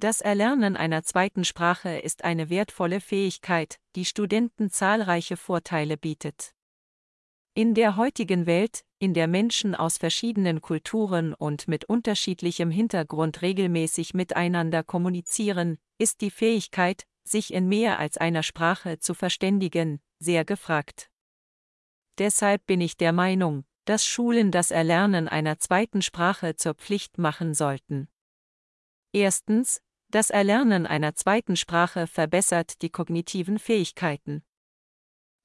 Das Erlernen einer zweiten Sprache ist eine wertvolle Fähigkeit, die Studenten zahlreiche Vorteile bietet. In der heutigen Welt, in der Menschen aus verschiedenen Kulturen und mit unterschiedlichem Hintergrund regelmäßig miteinander kommunizieren, ist die Fähigkeit, sich in mehr als einer Sprache zu verständigen, sehr gefragt. Deshalb bin ich der Meinung, dass Schulen das Erlernen einer zweiten Sprache zur Pflicht machen sollten. Erstens, das Erlernen einer zweiten Sprache verbessert die kognitiven Fähigkeiten.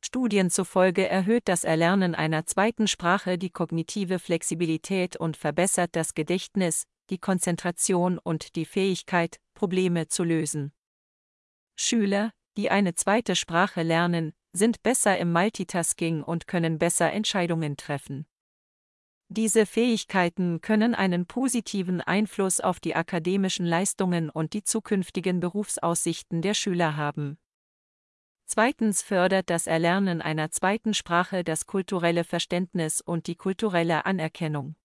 Studien zufolge erhöht das Erlernen einer zweiten Sprache die kognitive Flexibilität und verbessert das Gedächtnis, die Konzentration und die Fähigkeit, Probleme zu lösen. Schüler, die eine zweite Sprache lernen, sind besser im Multitasking und können besser Entscheidungen treffen. Diese Fähigkeiten können einen positiven Einfluss auf die akademischen Leistungen und die zukünftigen Berufsaussichten der Schüler haben. Zweitens fördert das Erlernen einer zweiten Sprache das kulturelle Verständnis und die kulturelle Anerkennung.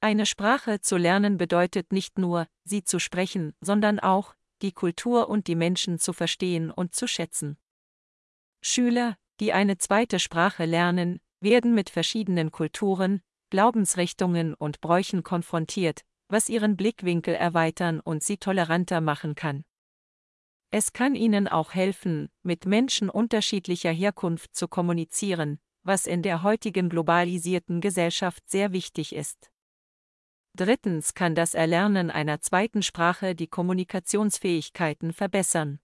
Eine Sprache zu lernen bedeutet nicht nur, sie zu sprechen, sondern auch, die Kultur und die Menschen zu verstehen und zu schätzen. Schüler, die eine zweite Sprache lernen, werden mit verschiedenen Kulturen, Glaubensrichtungen und Bräuchen konfrontiert, was ihren Blickwinkel erweitern und sie toleranter machen kann. Es kann ihnen auch helfen, mit Menschen unterschiedlicher Herkunft zu kommunizieren, was in der heutigen globalisierten Gesellschaft sehr wichtig ist. Drittens kann das Erlernen einer zweiten Sprache die Kommunikationsfähigkeiten verbessern.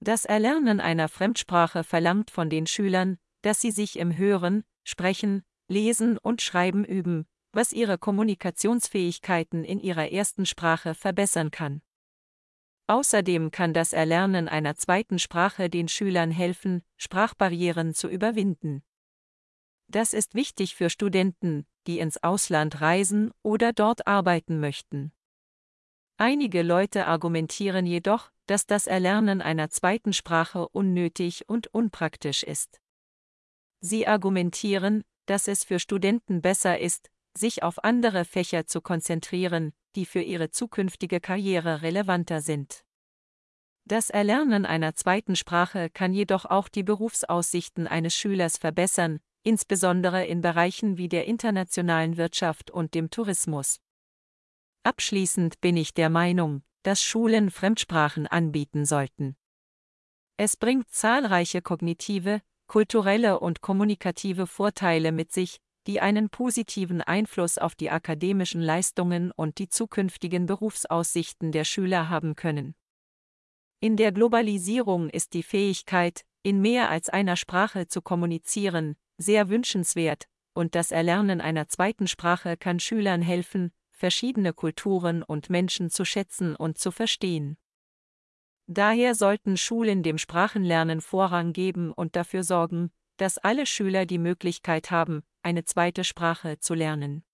Das Erlernen einer Fremdsprache verlangt von den Schülern, dass sie sich im Hören, Sprechen, Lesen und Schreiben üben, was ihre Kommunikationsfähigkeiten in ihrer ersten Sprache verbessern kann. Außerdem kann das Erlernen einer zweiten Sprache den Schülern helfen, Sprachbarrieren zu überwinden. Das ist wichtig für Studenten, die ins Ausland reisen oder dort arbeiten möchten. Einige Leute argumentieren jedoch, dass das Erlernen einer zweiten Sprache unnötig und unpraktisch ist. Sie argumentieren, dass es für Studenten besser ist, sich auf andere Fächer zu konzentrieren, die für ihre zukünftige Karriere relevanter sind. Das Erlernen einer zweiten Sprache kann jedoch auch die Berufsaussichten eines Schülers verbessern, insbesondere in Bereichen wie der internationalen Wirtschaft und dem Tourismus. Abschließend bin ich der Meinung, dass Schulen Fremdsprachen anbieten sollten. Es bringt zahlreiche kognitive, kulturelle und kommunikative Vorteile mit sich, die einen positiven Einfluss auf die akademischen Leistungen und die zukünftigen Berufsaussichten der Schüler haben können. In der Globalisierung ist die Fähigkeit, in mehr als einer Sprache zu kommunizieren, sehr wünschenswert, und das Erlernen einer zweiten Sprache kann Schülern helfen, verschiedene Kulturen und Menschen zu schätzen und zu verstehen. Daher sollten Schulen dem Sprachenlernen Vorrang geben und dafür sorgen, dass alle Schüler die Möglichkeit haben, eine zweite Sprache zu lernen.